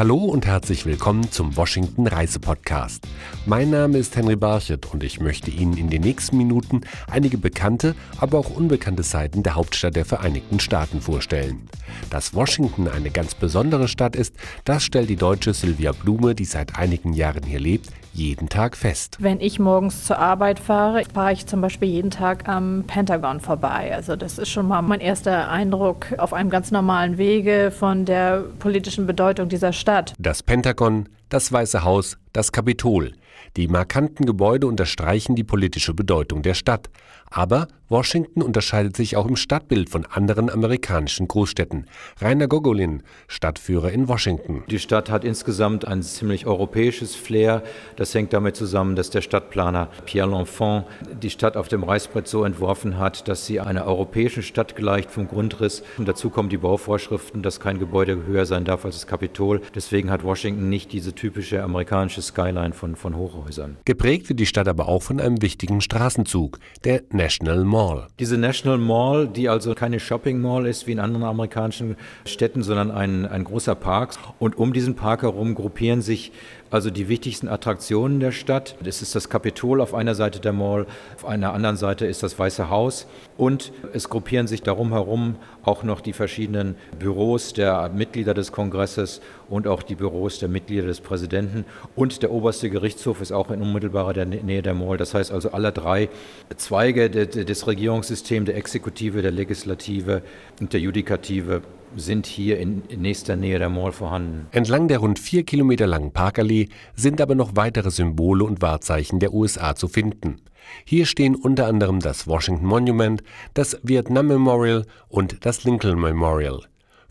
Hallo und herzlich willkommen zum Washington Reisepodcast. Mein Name ist Henry Barchet und ich möchte Ihnen in den nächsten Minuten einige bekannte, aber auch unbekannte Seiten der Hauptstadt der Vereinigten Staaten vorstellen. Dass Washington eine ganz besondere Stadt ist, das stellt die deutsche Sylvia Blume, die seit einigen Jahren hier lebt, jeden Tag fest. Wenn ich morgens zur Arbeit fahre, fahre ich zum Beispiel jeden Tag am Pentagon vorbei. Also das ist schon mal mein erster Eindruck auf einem ganz normalen Wege von der politischen Bedeutung dieser Stadt. Das Pentagon, das Weiße Haus, das Kapitol. Die markanten Gebäude unterstreichen die politische Bedeutung der Stadt. Aber Washington unterscheidet sich auch im Stadtbild von anderen amerikanischen Großstädten. Rainer Gogolin, Stadtführer in Washington. Die Stadt hat insgesamt ein ziemlich europäisches Flair. Das hängt damit zusammen, dass der Stadtplaner Pierre L'Enfant die Stadt auf dem Reißbrett so entworfen hat, dass sie einer europäischen Stadt gleicht vom Grundriss. Und dazu kommen die Bauvorschriften, dass kein Gebäude höher sein darf als das Kapitol. Deswegen hat Washington nicht diese typische amerikanische Skyline von, von Hochhäusern. Geprägt wird die Stadt aber auch von einem wichtigen Straßenzug, der National Mall. Diese National Mall, die also keine Shopping Mall ist wie in anderen amerikanischen Städten, sondern ein, ein großer Park. Und um diesen Park herum gruppieren sich also die wichtigsten Attraktionen der Stadt. Das ist das Kapitol auf einer Seite der Mall, auf einer anderen Seite ist das Weiße Haus und es gruppieren sich darum herum auch noch die verschiedenen Büros der Mitglieder des Kongresses und auch die Büros der Mitglieder des Präsidenten und der oberste Gerichtshof ist auch in unmittelbarer Nähe der Mall. Das heißt also alle drei Zweige des Regierungssystems, der Exekutive, der Legislative und der Judikative sind hier in nächster Nähe der Mall vorhanden. Entlang der rund vier Kilometer langen Parkallee sind aber noch weitere Symbole und Wahrzeichen der USA zu finden. Hier stehen unter anderem das Washington Monument, das Vietnam Memorial und das Lincoln Memorial.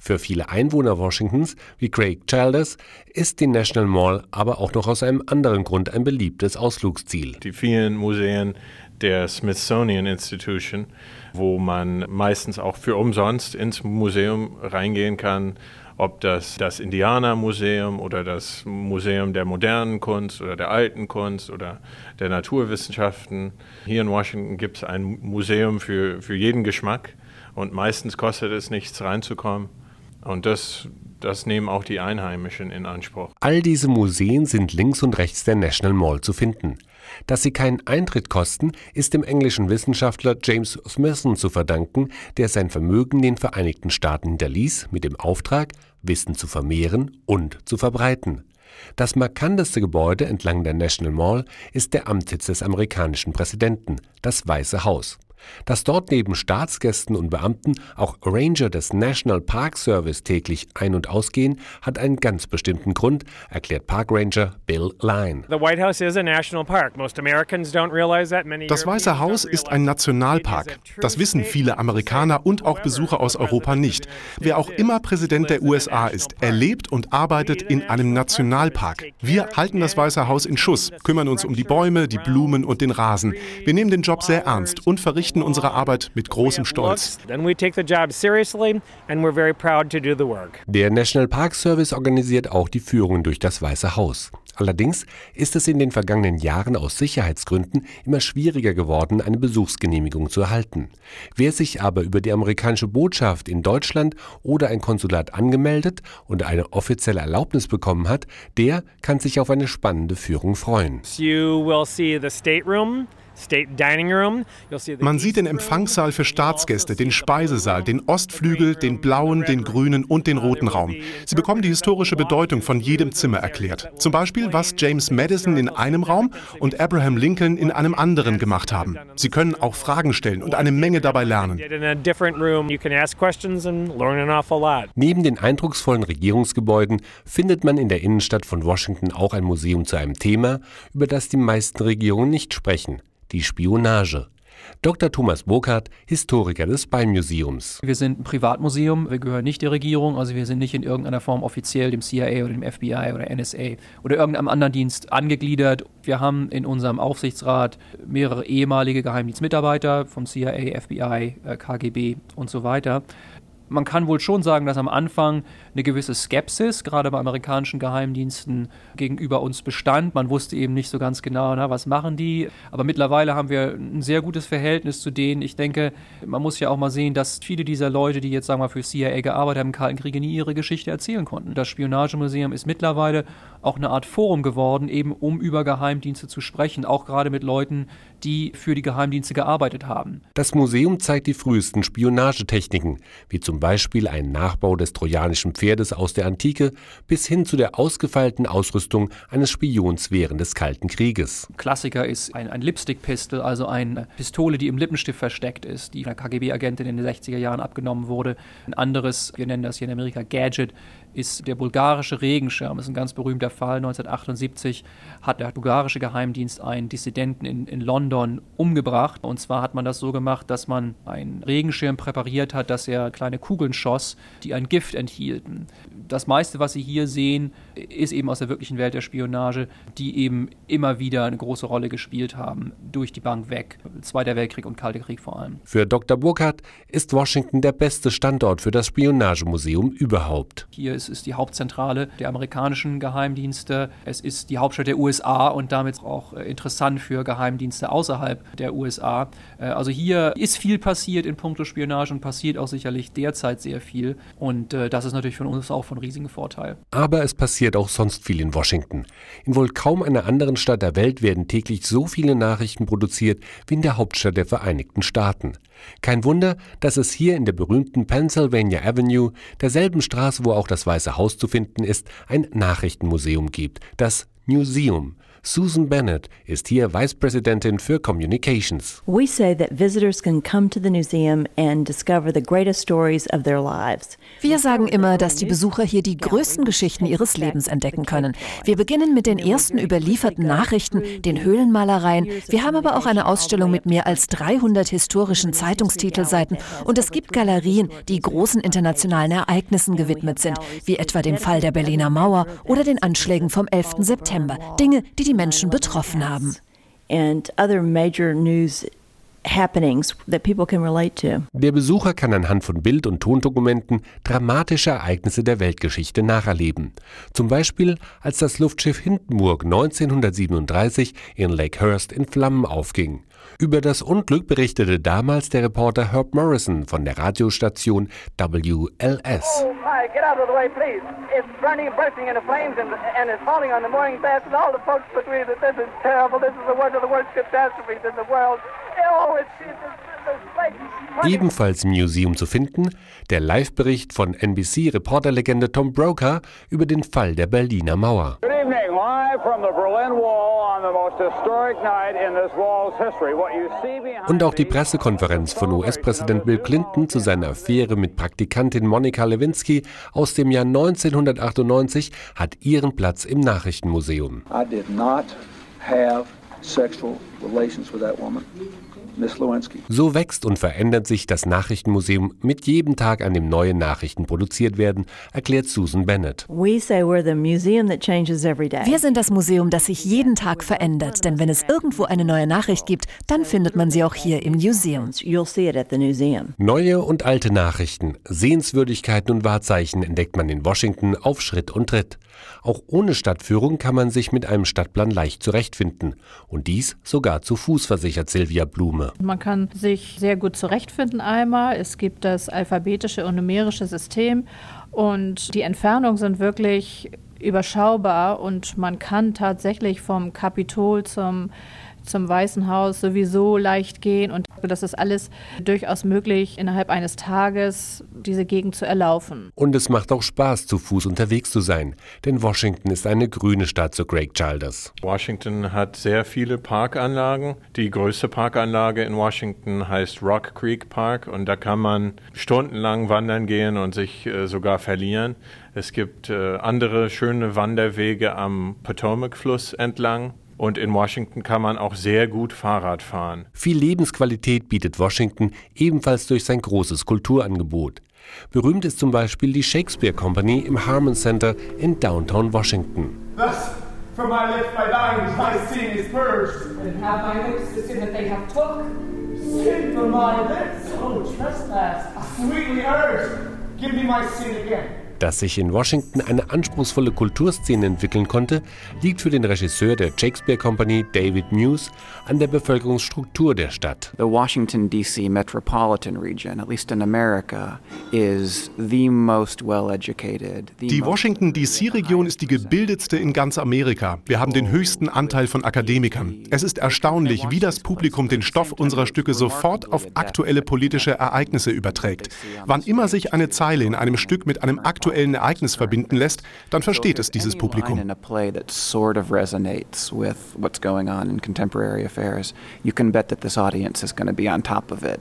Für viele Einwohner Washingtons, wie Craig Childers, ist die National Mall aber auch noch aus einem anderen Grund ein beliebtes Ausflugsziel. Die vielen Museen der Smithsonian Institution, wo man meistens auch für umsonst ins Museum reingehen kann, ob das das Indianermuseum oder das Museum der modernen Kunst oder der alten Kunst oder der Naturwissenschaften. Hier in Washington gibt es ein Museum für, für jeden Geschmack und meistens kostet es nichts reinzukommen. Und das, das nehmen auch die Einheimischen in Anspruch. All diese Museen sind links und rechts der National Mall zu finden. Dass sie keinen Eintritt kosten, ist dem englischen Wissenschaftler James Smithson zu verdanken, der sein Vermögen den Vereinigten Staaten hinterließ mit dem Auftrag, Wissen zu vermehren und zu verbreiten. Das markanteste Gebäude entlang der National Mall ist der Amtssitz des amerikanischen Präsidenten, das Weiße Haus. Dass dort neben Staatsgästen und Beamten auch Ranger des National Park Service täglich ein- und ausgehen, hat einen ganz bestimmten Grund, erklärt Park Ranger Bill Line. Das Weiße Haus ist ein Nationalpark. Das wissen viele Amerikaner und auch Besucher aus Europa nicht. Wer auch immer Präsident der USA ist, er lebt und arbeitet in einem Nationalpark. Wir halten das Weiße Haus in Schuss, kümmern uns um die Bäume, die Blumen und den Rasen. Wir nehmen den Job sehr ernst und verrichten verrichten unsere Arbeit mit großem Stolz. Der National Park Service organisiert auch die Führungen durch das Weiße Haus. Allerdings ist es in den vergangenen Jahren aus Sicherheitsgründen immer schwieriger geworden, eine Besuchsgenehmigung zu erhalten. Wer sich aber über die amerikanische Botschaft in Deutschland oder ein Konsulat angemeldet und eine offizielle Erlaubnis bekommen hat, der kann sich auf eine spannende Führung freuen. You will see the state room. Man sieht den Empfangssaal für Staatsgäste, den Speisesaal, den Ostflügel, den blauen, den grünen und den roten Raum. Sie bekommen die historische Bedeutung von jedem Zimmer erklärt. Zum Beispiel, was James Madison in einem Raum und Abraham Lincoln in einem anderen gemacht haben. Sie können auch Fragen stellen und eine Menge dabei lernen. Neben den eindrucksvollen Regierungsgebäuden findet man in der Innenstadt von Washington auch ein Museum zu einem Thema, über das die meisten Regierungen nicht sprechen die Spionage. Dr. Thomas Burkhardt, Historiker des Spy-Museums. Wir sind ein Privatmuseum, wir gehören nicht der Regierung, also wir sind nicht in irgendeiner Form offiziell dem CIA oder dem FBI oder NSA oder irgendeinem anderen Dienst angegliedert. Wir haben in unserem Aufsichtsrat mehrere ehemalige Geheimdienstmitarbeiter vom CIA, FBI, KGB und so weiter. Man kann wohl schon sagen, dass am Anfang eine gewisse Skepsis, gerade bei amerikanischen Geheimdiensten, gegenüber uns bestand. Man wusste eben nicht so ganz genau, na, was machen die. Aber mittlerweile haben wir ein sehr gutes Verhältnis zu denen. Ich denke, man muss ja auch mal sehen, dass viele dieser Leute, die jetzt sagen wir für CIA gearbeitet haben im Kalten Krieg, nie ihre Geschichte erzählen konnten. Das Spionagemuseum ist mittlerweile auch eine Art Forum geworden, eben um über Geheimdienste zu sprechen, auch gerade mit Leuten, die für die Geheimdienste gearbeitet haben. Das Museum zeigt die frühesten Spionagetechniken, wie zum Beispiel ein Nachbau des trojanischen Pferdes aus der Antike bis hin zu der ausgefeilten Ausrüstung eines Spions während des Kalten Krieges. Klassiker ist ein, ein Lipstick-Pistol, also eine Pistole, die im Lippenstift versteckt ist, die von einer KGB-Agentin in den 60er Jahren abgenommen wurde. Ein anderes, wir nennen das hier in Amerika Gadget, ist der bulgarische Regenschirm. Das ist ein ganz berühmter Fall. 1978 hat der bulgarische Geheimdienst einen Dissidenten in, in London umgebracht. Und zwar hat man das so gemacht, dass man einen Regenschirm präpariert hat, dass er kleine Kugeln schoss, die ein Gift enthielten. Das meiste, was Sie hier sehen, ist eben aus der wirklichen Welt der Spionage, die eben immer wieder eine große Rolle gespielt haben, durch die Bank weg. Zweiter Weltkrieg und Kalter Krieg vor allem. Für Dr. Burkhardt ist Washington der beste Standort für das Spionagemuseum überhaupt. Hier ist, ist die Hauptzentrale der amerikanischen Geheimdienste. Es ist die Hauptstadt der USA und damit auch äh, interessant für Geheimdienste außerhalb der USA. Äh, also hier ist viel passiert in puncto Spionage und passiert auch sicherlich derzeit sehr viel. Und äh, das ist natürlich für uns auch von riesigem Vorteil. Aber es passiert auch sonst viel in Washington. In wohl kaum einer anderen Stadt der Welt werden täglich so viele Nachrichten produziert wie in der Hauptstadt der Vereinigten Staaten. Kein Wunder, dass es hier in der berühmten Pennsylvania Avenue, derselben Straße, wo auch das Weiße Haus zu finden ist, ein Nachrichtenmuseum gibt, das Museum. Susan Bennett ist hier Vicepräsidentin für Communications. We say that visitors can come to the museum and discover the greatest stories of their lives. Wir sagen immer, dass die Besucher hier die größten Geschichten ihres Lebens entdecken können. Wir beginnen mit den ersten überlieferten Nachrichten, den Höhlenmalereien. Wir haben aber auch eine Ausstellung mit mehr als 300 historischen Zeitungstitelseiten und es gibt Galerien, die großen internationalen Ereignissen gewidmet sind, wie etwa dem Fall der Berliner Mauer oder den Anschlägen vom 11. September. Dinge, die die Menschen betroffen haben. And other major news happenings that people can relate to. Der Besucher kann anhand von Bild- und Tondokumenten dramatische Ereignisse der Weltgeschichte nacherleben. Zum Beispiel, als das Luftschiff Hindenburg 1937 in Lakehurst in Flammen aufging. Über das Unglück berichtete damals der Reporter Herb Morrison von der Radiostation WLS. Oh my, get out of the way, please. It's burning bursting into flames and, and it's falling on the morning fast and all the folks agree that this is terrible. This is the one of the worst catastrophes in the world. Oh, it's, it's, it's, Ebenfalls im Museum zu finden, der Live-Bericht von NBC-Reporterlegende Tom Broker über den Fall der Berliner Mauer. Good evening, live from the Berlin Wall on the most historic night in this wall's history. What you see behind Und auch die Pressekonferenz von US-Präsident Bill Clinton zu seiner Affäre mit Praktikantin Monika Lewinsky aus dem Jahr 1998 hat ihren Platz im Nachrichtenmuseum. I did not have sexual relations with that woman. Miss Lewinsky. So wächst und verändert sich das Nachrichtenmuseum mit jedem Tag, an dem neue Nachrichten produziert werden, erklärt Susan Bennett. We say we're the museum that changes every day. Wir sind das Museum, das sich jeden Tag verändert, denn wenn es irgendwo eine neue Nachricht gibt, dann findet man sie auch hier im museum. Neue und alte Nachrichten, Sehenswürdigkeiten und Wahrzeichen entdeckt man in Washington auf Schritt und Tritt. Auch ohne Stadtführung kann man sich mit einem Stadtplan leicht zurechtfinden. Und dies sogar zu Fuß, versichert Silvia Blume. Man kann sich sehr gut zurechtfinden einmal. Es gibt das alphabetische und numerische System und die Entfernungen sind wirklich überschaubar und man kann tatsächlich vom Kapitol zum zum Weißen Haus sowieso leicht gehen und das ist alles durchaus möglich, innerhalb eines Tages diese Gegend zu erlaufen. Und es macht auch Spaß, zu Fuß unterwegs zu sein, denn Washington ist eine grüne Stadt, so Greg Childers. Washington hat sehr viele Parkanlagen. Die größte Parkanlage in Washington heißt Rock Creek Park und da kann man stundenlang wandern gehen und sich äh, sogar verlieren. Es gibt äh, andere schöne Wanderwege am Potomac-Fluss entlang. Und in Washington kann man auch sehr gut Fahrrad fahren. Viel Lebensqualität bietet Washington ebenfalls durch sein großes Kulturangebot. Berühmt ist zum Beispiel die Shakespeare Company im Harmon Center in Downtown Washington. Thus, from my lips my dying, my sin is purged. And have my lips the sin that they have took? Sin from my lips? oh, trespass. I sweetly urge, give me my seat again. Dass sich in Washington eine anspruchsvolle Kulturszene entwickeln konnte, liegt für den Regisseur der Shakespeare Company David Muse an der Bevölkerungsstruktur der Stadt. The Washington D.C. metropolitan region, at least in America, is the most well educated. Die Washington D.C. Region ist die gebildetste in ganz Amerika. Wir haben den höchsten Anteil von Akademikern. Es ist erstaunlich, wie das Publikum den Stoff unserer Stücke sofort auf aktuelle politische Ereignisse überträgt. Wann immer sich eine Zeile in einem Stück mit einem aktuellen aktuellen Ereignis verbinden lässt, dann versteht es dieses Publikum.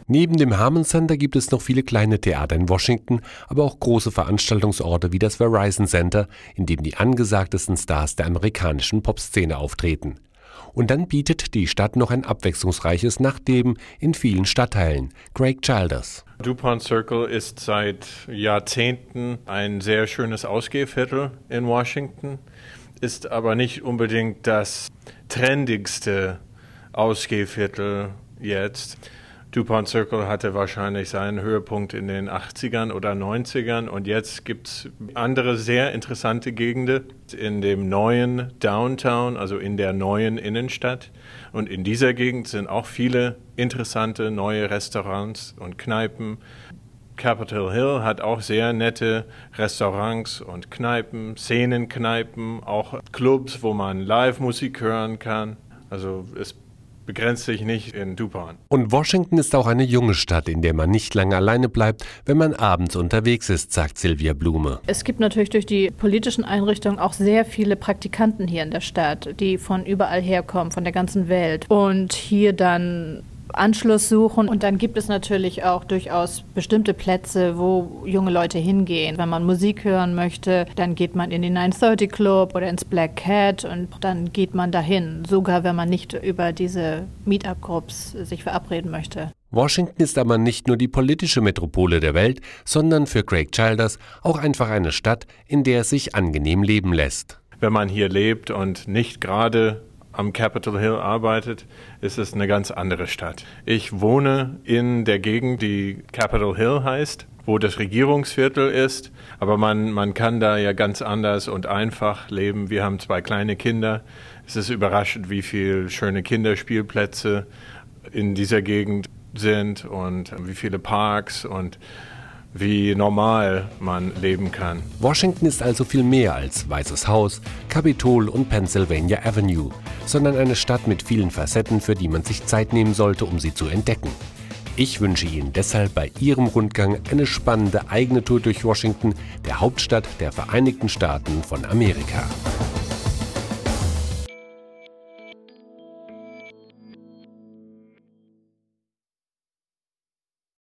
Neben dem Harmon Center gibt es noch viele kleine Theater in Washington, aber auch große Veranstaltungsorte wie das Verizon Center, in dem die angesagtesten Stars der amerikanischen Popszene auftreten. Und dann bietet die Stadt noch ein abwechslungsreiches Nachtleben in vielen Stadtteilen. Greg Childers. DuPont Circle ist seit Jahrzehnten ein sehr schönes Ausgehviertel in Washington, ist aber nicht unbedingt das trendigste Ausgehviertel jetzt. DuPont Circle hatte wahrscheinlich seinen Höhepunkt in den 80ern oder 90ern und jetzt gibt es andere sehr interessante Gegenden in dem neuen Downtown, also in der neuen Innenstadt. Und in dieser Gegend sind auch viele interessante neue Restaurants und Kneipen. Capitol Hill hat auch sehr nette Restaurants und Kneipen, Szenenkneipen, auch Clubs, wo man Live-Musik hören kann. Also es begrenzt sich nicht in DuPont. Und Washington ist auch eine junge Stadt, in der man nicht lange alleine bleibt, wenn man abends unterwegs ist, sagt Silvia Blume. Es gibt natürlich durch die politischen Einrichtungen auch sehr viele Praktikanten hier in der Stadt, die von überall herkommen, von der ganzen Welt und hier dann Anschluss suchen. Und dann gibt es natürlich auch durchaus bestimmte Plätze, wo junge Leute hingehen. Wenn man Musik hören möchte, dann geht man in den 930 Club oder ins Black Cat und dann geht man dahin, sogar wenn man nicht über diese Meetup-Groups sich verabreden möchte. Washington ist aber nicht nur die politische Metropole der Welt, sondern für Craig Childers auch einfach eine Stadt, in der es sich angenehm leben lässt. Wenn man hier lebt und nicht gerade am Capitol Hill arbeitet, ist es eine ganz andere Stadt. Ich wohne in der Gegend, die Capitol Hill heißt, wo das Regierungsviertel ist, aber man, man kann da ja ganz anders und einfach leben. Wir haben zwei kleine Kinder. Es ist überraschend, wie viele schöne Kinderspielplätze in dieser Gegend sind und wie viele Parks und wie normal man leben kann. Washington ist also viel mehr als Weißes Haus, Kapitol und Pennsylvania Avenue, sondern eine Stadt mit vielen Facetten, für die man sich Zeit nehmen sollte, um sie zu entdecken. Ich wünsche Ihnen deshalb bei Ihrem Rundgang eine spannende eigene Tour durch Washington, der Hauptstadt der Vereinigten Staaten von Amerika.